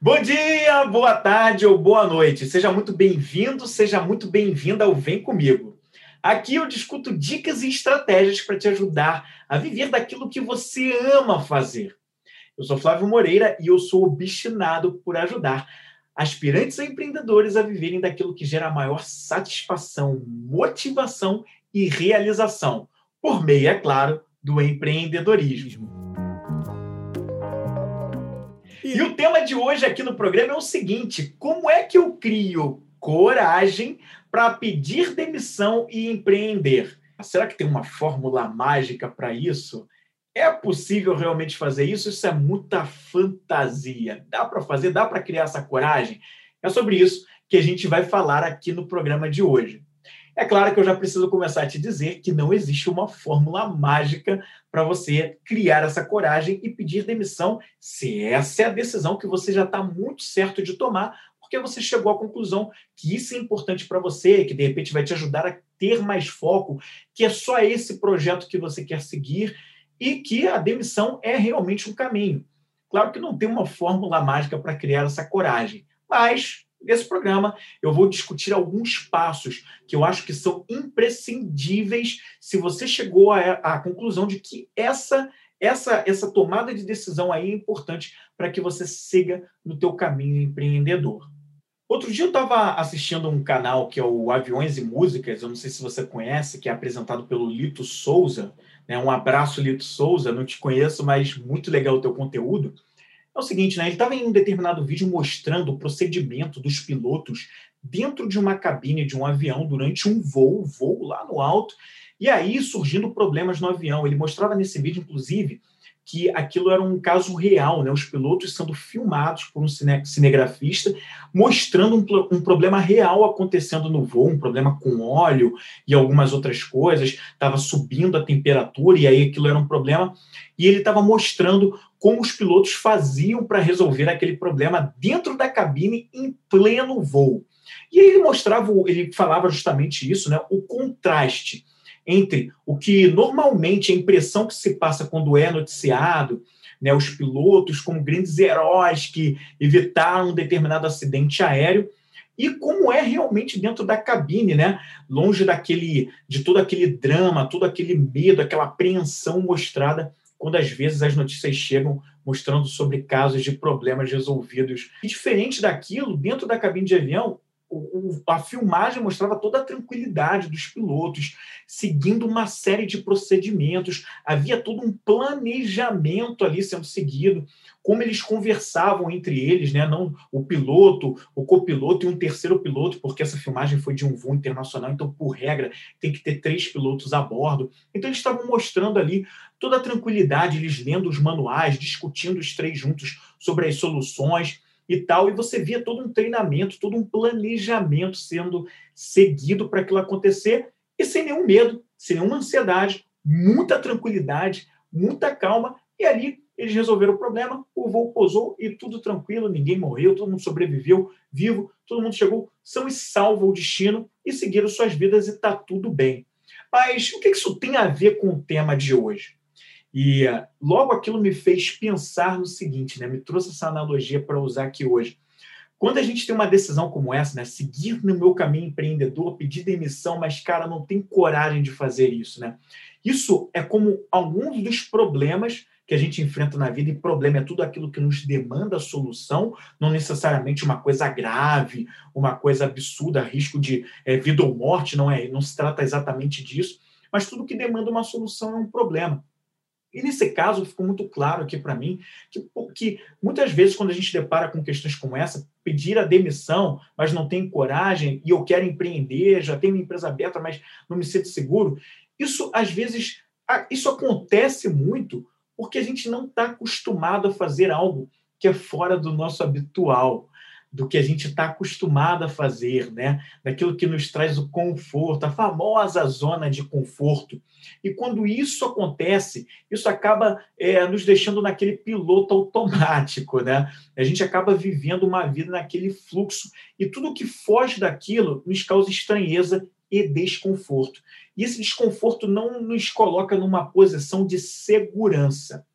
Bom dia, boa tarde ou boa noite. Seja muito bem-vindo, seja muito bem-vinda ao Vem Comigo. Aqui eu discuto dicas e estratégias para te ajudar a viver daquilo que você ama fazer. Eu sou Flávio Moreira e eu sou obstinado por ajudar aspirantes a empreendedores a viverem daquilo que gera maior satisfação, motivação e realização, por meio, é claro, do empreendedorismo. E o tema de hoje aqui no programa é o seguinte: como é que eu crio coragem para pedir demissão e empreender? Será que tem uma fórmula mágica para isso? É possível realmente fazer isso? Isso é muita fantasia. Dá para fazer? Dá para criar essa coragem? É sobre isso que a gente vai falar aqui no programa de hoje. É claro que eu já preciso começar a te dizer que não existe uma fórmula mágica para você criar essa coragem e pedir demissão, se essa é a decisão que você já está muito certo de tomar, porque você chegou à conclusão que isso é importante para você, que de repente vai te ajudar a ter mais foco, que é só esse projeto que você quer seguir e que a demissão é realmente um caminho. Claro que não tem uma fórmula mágica para criar essa coragem, mas Nesse programa, eu vou discutir alguns passos que eu acho que são imprescindíveis se você chegou à, conclusão de que essa essa essa tomada de decisão aí é importante para que você siga no teu caminho empreendedor. Outro dia eu estava assistindo um canal que é o Aviões e Músicas, eu não sei se você conhece, que é apresentado pelo Lito Souza. Né? Um abraço, Lito Souza, não te conheço, mas muito legal o teu conteúdo. É o seguinte, né? Ele estava em um determinado vídeo mostrando o procedimento dos pilotos dentro de uma cabine de um avião durante um voo, voo lá no alto, e aí surgindo problemas no avião. Ele mostrava nesse vídeo, inclusive, que aquilo era um caso real, né? Os pilotos sendo filmados por um cine cinegrafista, mostrando um, um, problema real acontecendo no voo, um problema com óleo e algumas outras coisas, estava subindo a temperatura e aí aquilo era um problema. E ele estava mostrando como os pilotos faziam para resolver aquele problema dentro da cabine em pleno voo. E ele mostrava, ele falava justamente isso, né? O contraste entre o que normalmente a impressão que se passa quando é noticiado, né, os pilotos como grandes heróis que evitaram um determinado acidente aéreo, e como é realmente dentro da cabine, né? Longe daquele de todo aquele drama, todo aquele medo, aquela apreensão mostrada quando às vezes as notícias chegam mostrando sobre casos de problemas resolvidos. E diferente daquilo, dentro da cabine de avião, a filmagem mostrava toda a tranquilidade dos pilotos, seguindo uma série de procedimentos. Havia todo um planejamento ali sendo seguido, como eles conversavam entre eles, né? Não o piloto, o copiloto e um terceiro piloto, porque essa filmagem foi de um voo internacional, então, por regra, tem que ter três pilotos a bordo. Então, eles estavam mostrando ali toda a tranquilidade, eles lendo os manuais, discutindo os três juntos sobre as soluções e tal, e você via todo um treinamento, todo um planejamento sendo seguido para aquilo acontecer e sem nenhum medo, sem nenhuma ansiedade, muita tranquilidade, muita calma, e ali eles resolveram o problema, o voo pousou e tudo tranquilo, ninguém morreu, todo mundo sobreviveu vivo, todo mundo chegou são e salvo ao destino e seguiram suas vidas e está tudo bem. Mas o que isso tem a ver com o tema de hoje? E uh, logo aquilo me fez pensar no seguinte, né? Me trouxe essa analogia para usar aqui hoje. Quando a gente tem uma decisão como essa, né? Seguir no meu caminho empreendedor, pedir demissão, mas, cara, não tem coragem de fazer isso, né? Isso é como alguns dos problemas que a gente enfrenta na vida, e problema é tudo aquilo que nos demanda solução, não necessariamente uma coisa grave, uma coisa absurda, risco de é, vida ou morte, não é, não se trata exatamente disso, mas tudo que demanda uma solução é um problema. E nesse caso ficou muito claro aqui para mim que, que muitas vezes, quando a gente depara com questões como essa, pedir a demissão, mas não tem coragem, e eu quero empreender, já tenho uma empresa aberta, mas não me sinto seguro, isso às vezes isso acontece muito porque a gente não está acostumado a fazer algo que é fora do nosso habitual do que a gente está acostumado a fazer, né? daquilo que nos traz o conforto, a famosa zona de conforto. E quando isso acontece, isso acaba é, nos deixando naquele piloto automático, né? A gente acaba vivendo uma vida naquele fluxo e tudo que foge daquilo nos causa estranheza e desconforto. E esse desconforto não nos coloca numa posição de segurança.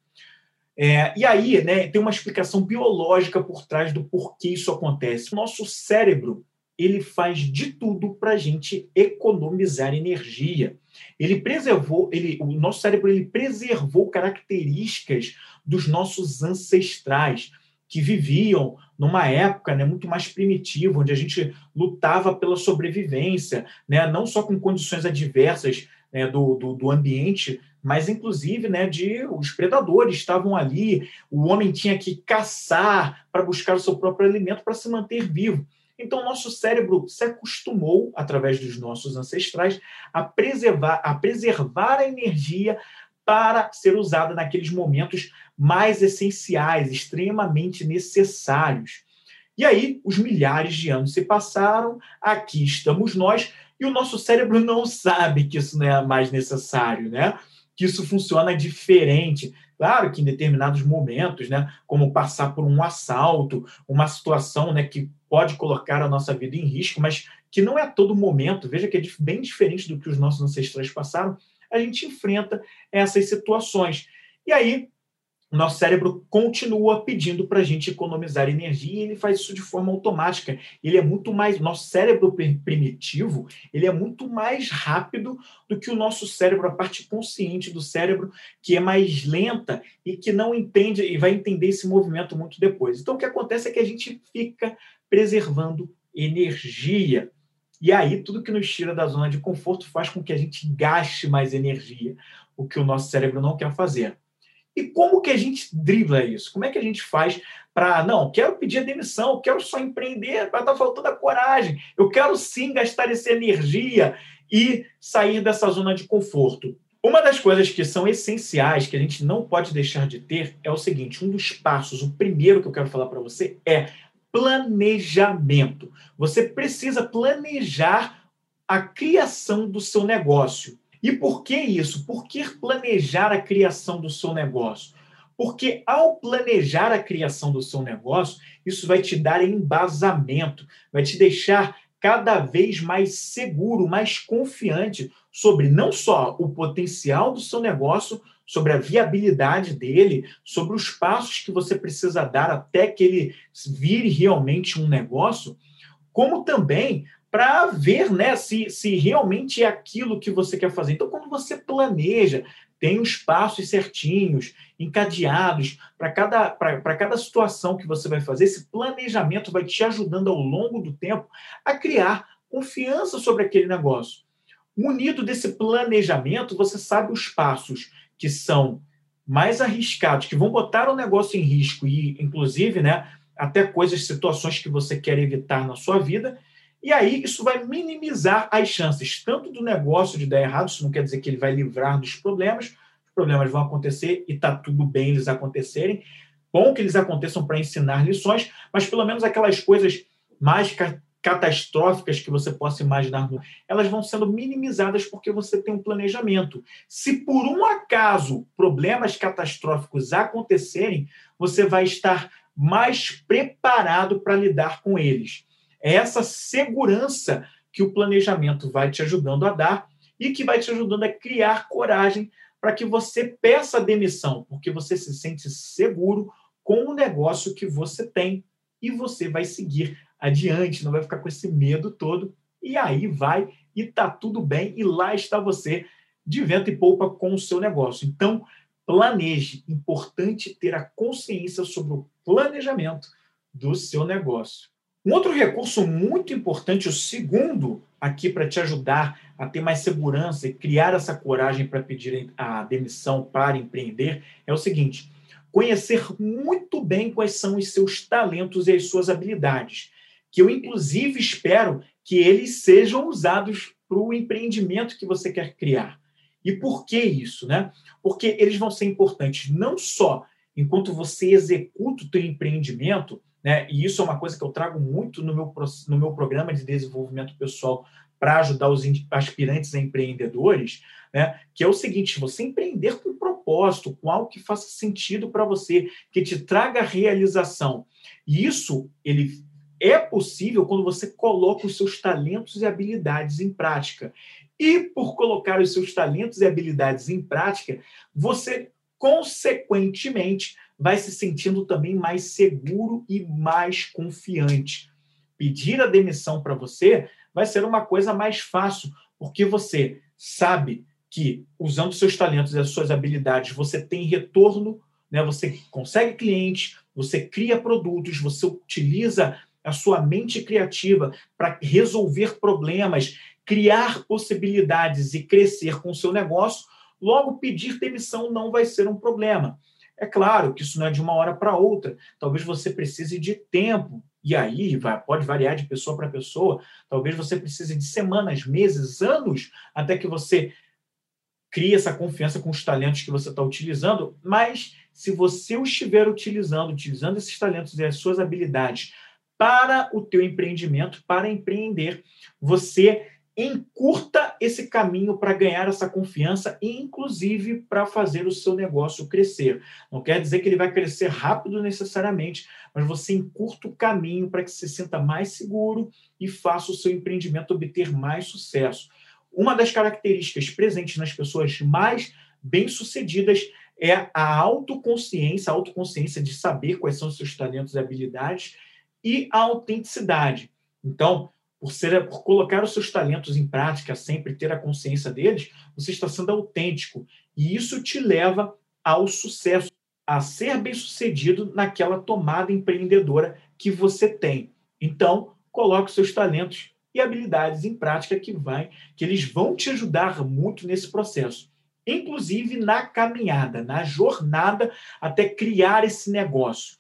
É, e aí, né, tem uma explicação biológica por trás do porquê isso acontece. Nosso cérebro ele faz de tudo para a gente economizar energia. Ele preservou, ele, o nosso cérebro ele preservou características dos nossos ancestrais que viviam numa época né, muito mais primitiva, onde a gente lutava pela sobrevivência, né, não só com condições adversas né, do, do, do, ambiente, mas inclusive né, de os predadores estavam ali, o homem tinha que caçar para buscar o seu próprio alimento para se manter vivo. Então, nosso cérebro se acostumou, através dos nossos ancestrais, a preservar, a preservar a energia para ser usada naqueles momentos mais essenciais, extremamente necessários. E aí, os milhares de anos se passaram, aqui estamos nós, e o nosso cérebro não sabe que isso não é mais necessário, né? Que isso funciona diferente. Claro que em determinados momentos, né, como passar por um assalto, uma situação né, que pode colocar a nossa vida em risco, mas que não é todo momento, veja que é bem diferente do que os nossos ancestrais passaram, a gente enfrenta essas situações. E aí, o nosso cérebro continua pedindo para a gente economizar energia e ele faz isso de forma automática. Ele é muito mais, nosso cérebro primitivo, ele é muito mais rápido do que o nosso cérebro, a parte consciente do cérebro, que é mais lenta e que não entende e vai entender esse movimento muito depois. Então, o que acontece é que a gente fica preservando energia. E aí, tudo que nos tira da zona de conforto faz com que a gente gaste mais energia, o que o nosso cérebro não quer fazer. E como que a gente dribla isso? Como é que a gente faz para, não, quero pedir a demissão, quero só empreender, mas está faltando a coragem, eu quero sim gastar essa energia e sair dessa zona de conforto. Uma das coisas que são essenciais, que a gente não pode deixar de ter, é o seguinte: um dos passos, o primeiro que eu quero falar para você é planejamento. Você precisa planejar a criação do seu negócio. E por que isso? Por que planejar a criação do seu negócio? Porque ao planejar a criação do seu negócio, isso vai te dar embasamento, vai te deixar cada vez mais seguro, mais confiante sobre não só o potencial do seu negócio, sobre a viabilidade dele, sobre os passos que você precisa dar até que ele vire realmente um negócio, como também para ver né, se, se realmente é aquilo que você quer fazer. Então, quando você planeja, tem os passos certinhos, encadeados para cada, cada situação que você vai fazer, esse planejamento vai te ajudando ao longo do tempo a criar confiança sobre aquele negócio. Munido desse planejamento, você sabe os passos que são mais arriscados, que vão botar o negócio em risco e, inclusive, né, até coisas, situações que você quer evitar na sua vida, e aí isso vai minimizar as chances tanto do negócio de dar errado, isso não quer dizer que ele vai livrar dos problemas, os problemas vão acontecer e está tudo bem eles acontecerem. Bom que eles aconteçam para ensinar lições, mas pelo menos aquelas coisas mais catastróficas que você possa imaginar, elas vão sendo minimizadas porque você tem um planejamento. Se por um acaso problemas catastróficos acontecerem, você vai estar mais preparado para lidar com eles. É essa segurança que o planejamento vai te ajudando a dar e que vai te ajudando a criar coragem para que você peça demissão, porque você se sente seguro com o negócio que você tem e você vai seguir adiante, não vai ficar com esse medo todo e aí vai e tá tudo bem e lá está você de vento e polpa com o seu negócio. Então, planeje, importante ter a consciência sobre o planejamento do seu negócio. Um outro recurso muito importante, o segundo aqui para te ajudar a ter mais segurança e criar essa coragem para pedir a demissão para empreender, é o seguinte: conhecer muito bem quais são os seus talentos e as suas habilidades, que eu inclusive espero que eles sejam usados para o empreendimento que você quer criar. E por que isso, né? Porque eles vão ser importantes não só enquanto você executa o teu empreendimento, né? E isso é uma coisa que eu trago muito no meu, no meu programa de desenvolvimento pessoal para ajudar os aspirantes a empreendedores, né? que é o seguinte: você empreender com propósito, com algo que faça sentido para você, que te traga realização. E isso ele é possível quando você coloca os seus talentos e habilidades em prática. E por colocar os seus talentos e habilidades em prática, você consequentemente vai se sentindo também mais seguro e mais confiante. Pedir a demissão para você vai ser uma coisa mais fácil, porque você sabe que usando seus talentos e as suas habilidades você tem retorno, né? Você consegue clientes, você cria produtos, você utiliza a sua mente criativa para resolver problemas, criar possibilidades e crescer com o seu negócio, logo pedir demissão não vai ser um problema. É claro que isso não é de uma hora para outra. Talvez você precise de tempo. E aí vai, pode variar de pessoa para pessoa. Talvez você precise de semanas, meses, anos, até que você crie essa confiança com os talentos que você está utilizando. Mas se você estiver utilizando, utilizando esses talentos e as suas habilidades para o teu empreendimento, para empreender, você encurta esse caminho para ganhar essa confiança e, inclusive, para fazer o seu negócio crescer. Não quer dizer que ele vai crescer rápido necessariamente, mas você encurta o caminho para que se sinta mais seguro e faça o seu empreendimento obter mais sucesso. Uma das características presentes nas pessoas mais bem-sucedidas é a autoconsciência, a autoconsciência de saber quais são os seus talentos e habilidades e a autenticidade. Então, por, ser, por colocar os seus talentos em prática, sempre ter a consciência deles, você está sendo autêntico. E isso te leva ao sucesso, a ser bem-sucedido naquela tomada empreendedora que você tem. Então, coloque seus talentos e habilidades em prática que vai, que eles vão te ajudar muito nesse processo, inclusive na caminhada, na jornada até criar esse negócio.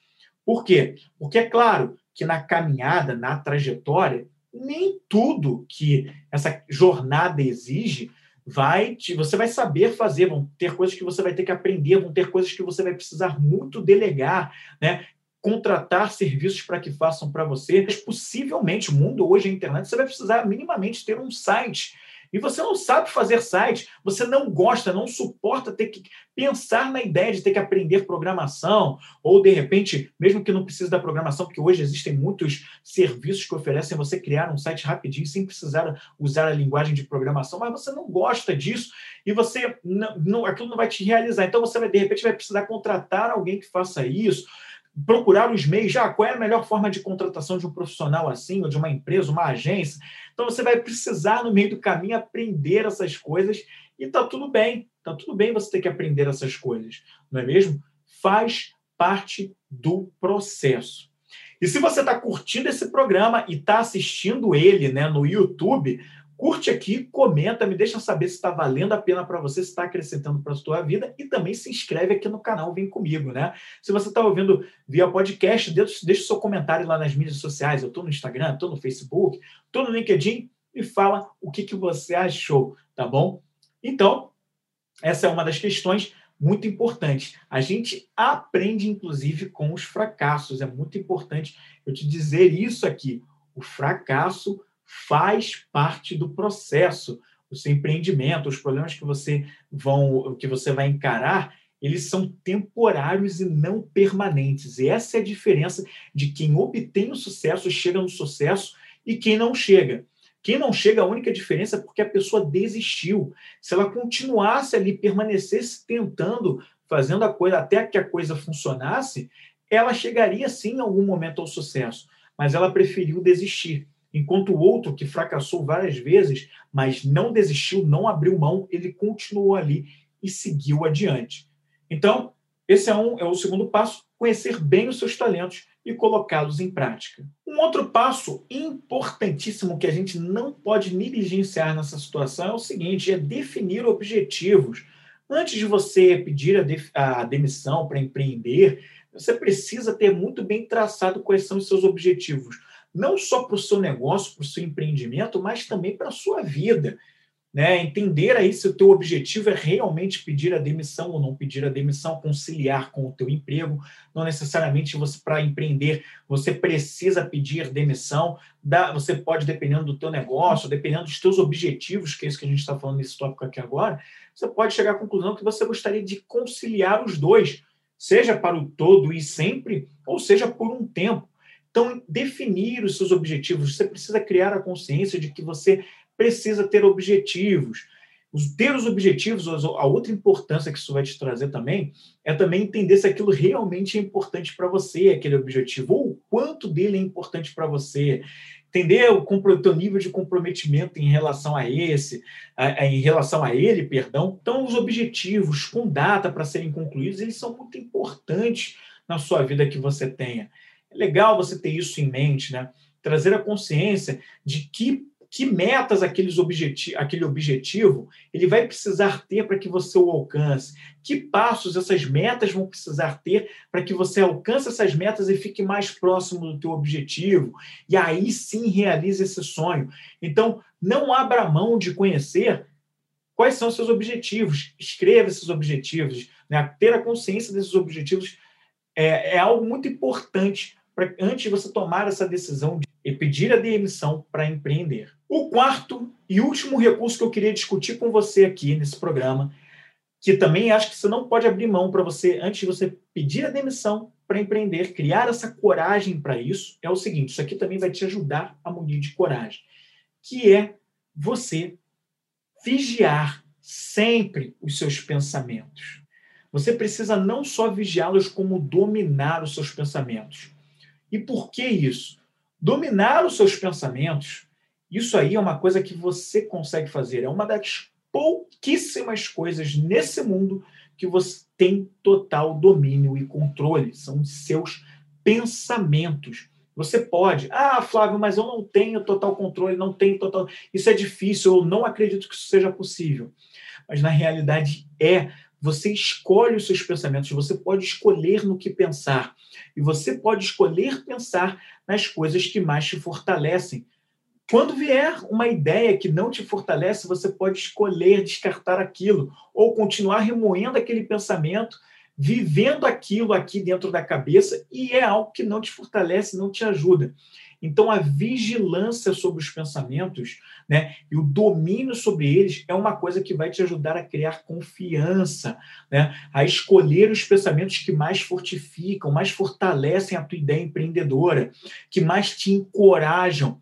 Por quê? Porque é claro que na caminhada, na trajetória, nem tudo que essa jornada exige vai te, você vai saber fazer, vão ter coisas que você vai ter que aprender, vão ter coisas que você vai precisar muito delegar, né? Contratar serviços para que façam para você. Mas possivelmente, o mundo hoje, a internet, você vai precisar minimamente ter um site e você não sabe fazer site, você não gosta, não suporta ter que pensar na ideia de ter que aprender programação, ou de repente, mesmo que não precise da programação, porque hoje existem muitos serviços que oferecem você criar um site rapidinho, sem precisar usar a linguagem de programação, mas você não gosta disso e você não, não aquilo não vai te realizar. Então você vai, de repente, vai precisar contratar alguém que faça isso procurar os meios, já qual é a melhor forma de contratação de um profissional assim, ou de uma empresa, uma agência. Então você vai precisar, no meio do caminho, aprender essas coisas e tá tudo bem. Tá tudo bem você ter que aprender essas coisas, não é mesmo? Faz parte do processo. E se você está curtindo esse programa e está assistindo ele né, no YouTube, Curte aqui, comenta, me deixa saber se está valendo a pena para você, se está acrescentando para a sua vida e também se inscreve aqui no canal Vem Comigo, né? Se você está ouvindo via podcast, deixa, deixa seu comentário lá nas mídias sociais. Eu estou no Instagram, estou no Facebook, estou no LinkedIn e fala o que, que você achou, tá bom? Então, essa é uma das questões muito importantes. A gente aprende, inclusive, com os fracassos. É muito importante eu te dizer isso aqui. O fracasso faz parte do processo. O seu empreendimento, os problemas que você vão, que você vai encarar, eles são temporários e não permanentes. E essa é a diferença de quem obtém o sucesso, chega no sucesso, e quem não chega. Quem não chega, a única diferença é porque a pessoa desistiu. Se ela continuasse ali, permanecesse tentando, fazendo a coisa até que a coisa funcionasse, ela chegaria sim em algum momento ao sucesso. Mas ela preferiu desistir. Enquanto o outro, que fracassou várias vezes, mas não desistiu, não abriu mão, ele continuou ali e seguiu adiante. Então, esse é, um, é o segundo passo: conhecer bem os seus talentos e colocá-los em prática. Um outro passo importantíssimo que a gente não pode negligenciar nessa situação é o seguinte: é definir objetivos. Antes de você pedir a, a demissão para empreender, você precisa ter muito bem traçado quais são os seus objetivos não só para o seu negócio, para o seu empreendimento, mas também para a sua vida. Né? Entender aí se o teu objetivo é realmente pedir a demissão ou não pedir a demissão, conciliar com o teu emprego. Não necessariamente você para empreender você precisa pedir demissão. você pode dependendo do teu negócio, dependendo dos teus objetivos, que é isso que a gente está falando nesse tópico aqui agora, você pode chegar à conclusão que você gostaria de conciliar os dois, seja para o todo e sempre, ou seja por um tempo. Então, definir os seus objetivos, você precisa criar a consciência de que você precisa ter objetivos. ter os objetivos, a outra importância que isso vai te trazer também, é também entender se aquilo realmente é importante para você, aquele objetivo, ou o quanto dele é importante para você. Entender o, teu nível de comprometimento em relação a esse, em relação a ele, perdão. Então, os objetivos com data para serem concluídos, eles são muito importantes na sua vida que você tenha. É legal você ter isso em mente, né? Trazer a consciência de que que metas aqueles objeti aquele objetivo ele vai precisar ter para que você o alcance? Que passos essas metas vão precisar ter para que você alcance essas metas e fique mais próximo do teu objetivo? E aí sim realize esse sonho. Então, não abra mão de conhecer quais são seus objetivos. Escreva esses objetivos. Né? Ter a consciência desses objetivos é, é algo muito importante para antes de você tomar essa decisão e pedir a demissão para empreender. O quarto e último recurso que eu queria discutir com você aqui nesse programa, que também acho que você não pode abrir mão para você, antes de você pedir a demissão para empreender, criar essa coragem para isso, é o seguinte: isso aqui também vai te ajudar a munir de coragem, que é você vigiar sempre os seus pensamentos. Você precisa não só vigiá-los, como dominar os seus pensamentos. E por que isso? Dominar os seus pensamentos isso aí é uma coisa que você consegue fazer. É uma das pouquíssimas coisas nesse mundo que você tem total domínio e controle. São os seus pensamentos. Você pode, ah, Flávio, mas eu não tenho total controle, não tenho total. Isso é difícil, eu não acredito que isso seja possível. Mas na realidade é. Você escolhe os seus pensamentos, você pode escolher no que pensar. E você pode escolher pensar nas coisas que mais te fortalecem. Quando vier uma ideia que não te fortalece, você pode escolher descartar aquilo ou continuar remoendo aquele pensamento, vivendo aquilo aqui dentro da cabeça e é algo que não te fortalece, não te ajuda. Então, a vigilância sobre os pensamentos né, e o domínio sobre eles é uma coisa que vai te ajudar a criar confiança, né, a escolher os pensamentos que mais fortificam, mais fortalecem a tua ideia empreendedora, que mais te encorajam.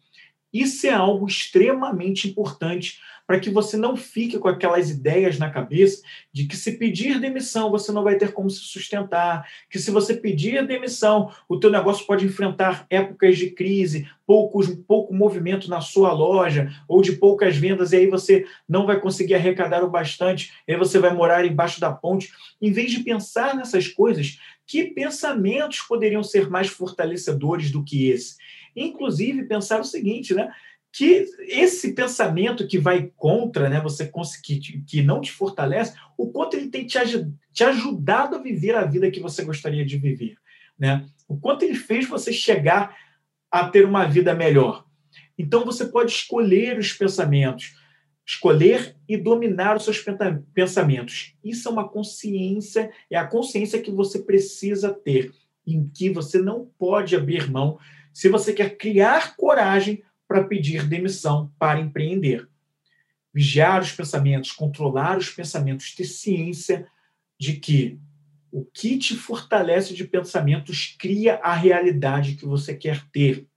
Isso é algo extremamente importante para que você não fique com aquelas ideias na cabeça de que se pedir demissão você não vai ter como se sustentar, que se você pedir demissão o teu negócio pode enfrentar épocas de crise, poucos, pouco movimento na sua loja ou de poucas vendas e aí você não vai conseguir arrecadar o bastante, aí você vai morar embaixo da ponte. Em vez de pensar nessas coisas, que pensamentos poderiam ser mais fortalecedores do que esse? Inclusive, pensar o seguinte, né? que esse pensamento que vai contra, né, você conseguir, que não te fortalece, o quanto ele tem te, te ajudado a viver a vida que você gostaria de viver, né? O quanto ele fez você chegar a ter uma vida melhor. Então você pode escolher os pensamentos, escolher e dominar os seus pensamentos. Isso é uma consciência, é a consciência que você precisa ter, em que você não pode abrir mão se você quer criar coragem para pedir demissão para empreender. Vigiar os pensamentos, controlar os pensamentos, ter ciência de que o que te fortalece de pensamentos cria a realidade que você quer ter.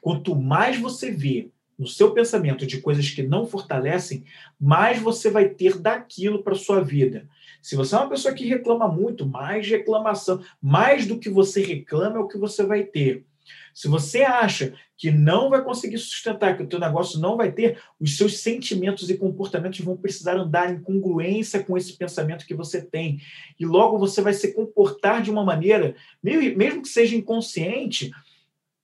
Quanto mais você vê no seu pensamento de coisas que não fortalecem, mais você vai ter daquilo para sua vida. Se você é uma pessoa que reclama muito, mais reclamação, mais do que você reclama é o que você vai ter. Se você acha que não vai conseguir sustentar, que o teu negócio não vai ter, os seus sentimentos e comportamentos vão precisar andar em congruência com esse pensamento que você tem. E logo você vai se comportar de uma maneira, mesmo que seja inconsciente,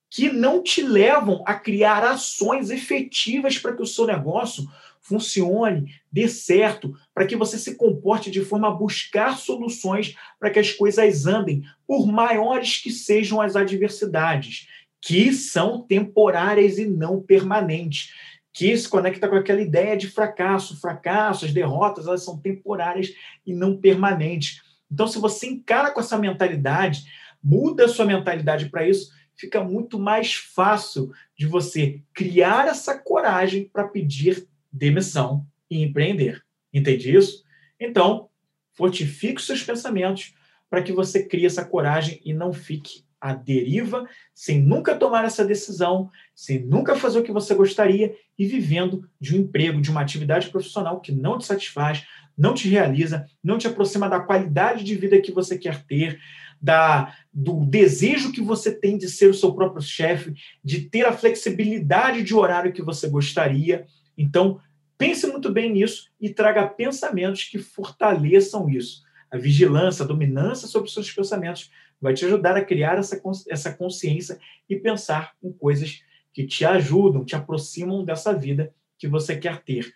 que não te levam a criar ações efetivas para que o seu negócio funcione, dê certo, para que você se comporte de forma a buscar soluções para que as coisas andem, por maiores que sejam as adversidades, que são temporárias e não permanentes, que se conecta com aquela ideia de fracasso. Fracasso, as derrotas, elas são temporárias e não permanentes. Então, se você encara com essa mentalidade, muda a sua mentalidade para isso, fica muito mais fácil de você criar essa coragem para pedir demissão e empreender. Entende isso? Então, fortifique os seus pensamentos para que você crie essa coragem e não fique à deriva, sem nunca tomar essa decisão, sem nunca fazer o que você gostaria e vivendo de um emprego, de uma atividade profissional que não te satisfaz, não te realiza, não te aproxima da qualidade de vida que você quer ter, da, do desejo que você tem de ser o seu próprio chefe, de ter a flexibilidade de horário que você gostaria. Então, pense muito bem nisso e traga pensamentos que fortaleçam isso. A vigilância, a dominância sobre os seus pensamentos vai te ajudar a criar essa, essa consciência e pensar em coisas que te ajudam, te aproximam dessa vida que você quer ter.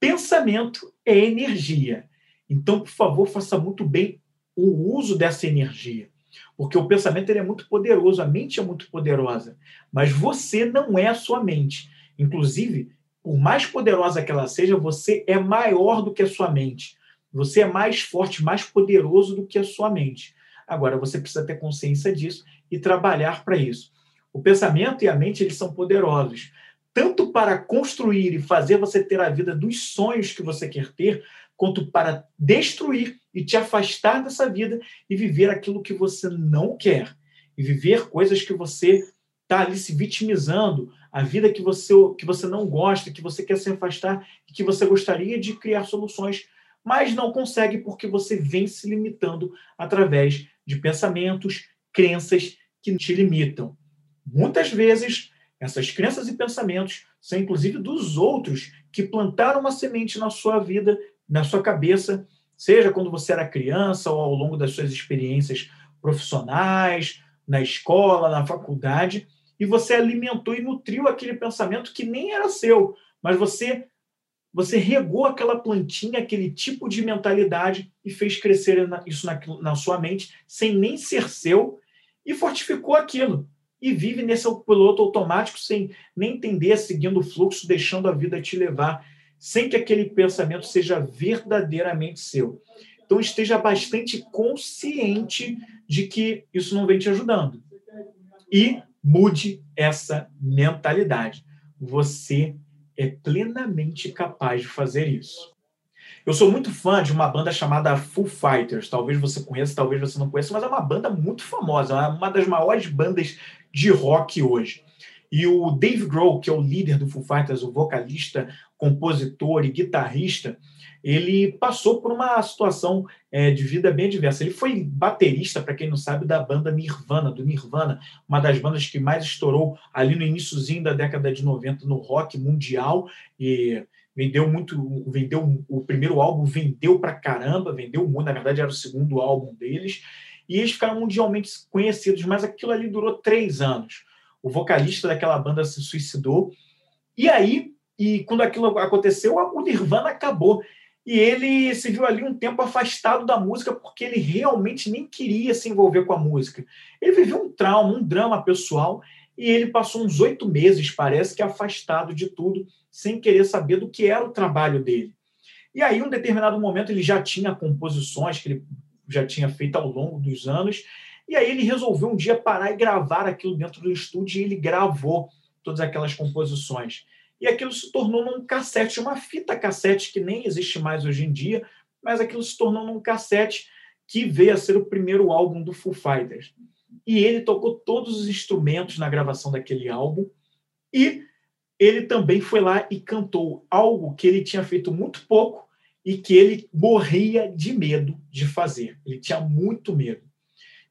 Pensamento é energia. Então, por favor, faça muito bem o uso dessa energia. Porque o pensamento ele é muito poderoso, a mente é muito poderosa, mas você não é a sua mente. Inclusive, por mais poderosa que ela seja, você é maior do que a sua mente. Você é mais forte, mais poderoso do que a sua mente. Agora, você precisa ter consciência disso e trabalhar para isso. O pensamento e a mente eles são poderosos, tanto para construir e fazer você ter a vida dos sonhos que você quer ter, quanto para destruir e te afastar dessa vida e viver aquilo que você não quer. E viver coisas que você está ali se vitimizando, a vida que você, que você não gosta, que você quer se afastar que você gostaria de criar soluções, mas não consegue porque você vem se limitando através de pensamentos, crenças que te limitam. Muitas vezes, essas crenças e pensamentos são inclusive dos outros que plantaram uma semente na sua vida na sua cabeça, seja quando você era criança ou ao longo das suas experiências profissionais, na escola, na faculdade, e você alimentou e nutriu aquele pensamento que nem era seu, mas você você regou aquela plantinha, aquele tipo de mentalidade e fez crescer isso na, na sua mente sem nem ser seu e fortificou aquilo. E vive nesse piloto automático sem nem entender, seguindo o fluxo, deixando a vida te levar sem que aquele pensamento seja verdadeiramente seu. Então, esteja bastante consciente de que isso não vem te ajudando. E mude essa mentalidade. Você é plenamente capaz de fazer isso. Eu sou muito fã de uma banda chamada Foo Fighters. Talvez você conheça, talvez você não conheça, mas é uma banda muito famosa, é uma das maiores bandas de rock hoje. E o Dave Grohl, que é o líder do Foo Fighters, o vocalista, compositor e guitarrista, ele passou por uma situação é, de vida bem diversa. Ele foi baterista, para quem não sabe, da banda Nirvana, do Nirvana, uma das bandas que mais estourou ali no iníciozinho da década de 90 no rock mundial. E vendeu muito, vendeu o primeiro álbum vendeu para caramba, vendeu muito, na verdade era o segundo álbum deles, e eles ficaram mundialmente conhecidos, mas aquilo ali durou três anos o vocalista daquela banda se suicidou. E aí, e quando aquilo aconteceu, o Nirvana acabou. E ele se viu ali um tempo afastado da música porque ele realmente nem queria se envolver com a música. Ele viveu um trauma, um drama pessoal e ele passou uns oito meses, parece que afastado de tudo, sem querer saber do que era o trabalho dele. E aí, em um determinado momento, ele já tinha composições que ele já tinha feito ao longo dos anos e aí ele resolveu um dia parar e gravar aquilo dentro do estúdio e ele gravou todas aquelas composições. E aquilo se tornou num cassete, uma fita cassete que nem existe mais hoje em dia, mas aquilo se tornou num cassete que veio a ser o primeiro álbum do Foo Fighters. E ele tocou todos os instrumentos na gravação daquele álbum e ele também foi lá e cantou algo que ele tinha feito muito pouco e que ele morria de medo de fazer. Ele tinha muito medo.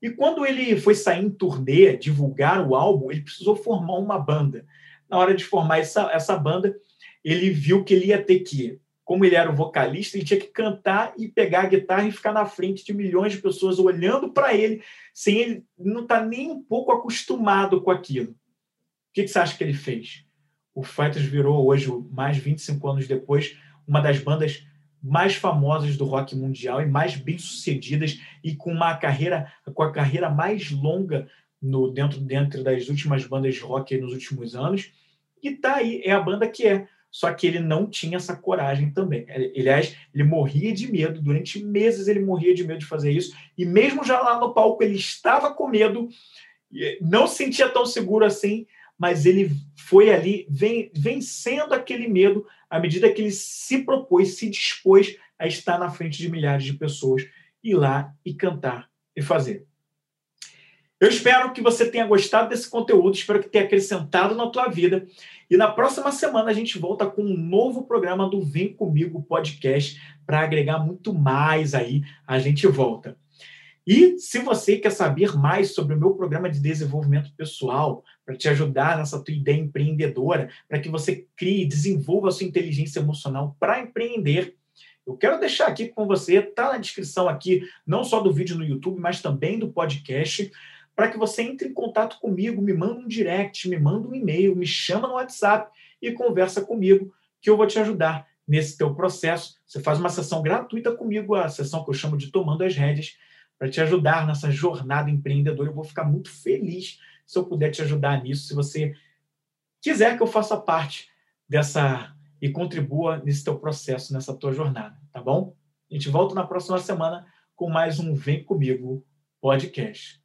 E quando ele foi sair em turnê, divulgar o álbum, ele precisou formar uma banda. Na hora de formar essa, essa banda, ele viu que ele ia ter que, como ele era o vocalista, ele tinha que cantar e pegar a guitarra e ficar na frente de milhões de pessoas olhando para ele, sem ele não estar tá nem um pouco acostumado com aquilo. O que, que você acha que ele fez? O Fighters virou hoje, mais 25 anos depois, uma das bandas mais famosas do rock mundial e mais bem-sucedidas e com uma carreira com a carreira mais longa no dentro dentro das últimas bandas de rock nos últimos anos. E tá aí, é a banda que é. Só que ele não tinha essa coragem também. Aliás, ele morria de medo, durante meses ele morria de medo de fazer isso, e mesmo já lá no palco ele estava com medo, não se sentia tão seguro assim, mas ele foi ali vencendo aquele medo à medida que ele se propôs, se dispôs a estar na frente de milhares de pessoas, ir lá e cantar e fazer. Eu espero que você tenha gostado desse conteúdo, espero que tenha acrescentado na tua vida. E na próxima semana a gente volta com um novo programa do Vem Comigo Podcast para agregar muito mais aí. A gente volta. E se você quer saber mais sobre o meu programa de desenvolvimento pessoal, para te ajudar nessa tua ideia empreendedora, para que você crie desenvolva a sua inteligência emocional para empreender, eu quero deixar aqui com você, tá na descrição aqui, não só do vídeo no YouTube, mas também do podcast para que você entre em contato comigo, me manda um direct, me manda um e-mail, me chama no WhatsApp e conversa comigo, que eu vou te ajudar nesse teu processo. Você faz uma sessão gratuita comigo, a sessão que eu chamo de Tomando as Rédeas, para te ajudar nessa jornada empreendedora. Eu vou ficar muito feliz se eu puder te ajudar nisso, se você quiser que eu faça parte dessa e contribua nesse teu processo, nessa tua jornada, tá bom? A gente volta na próxima semana com mais um Vem Comigo podcast.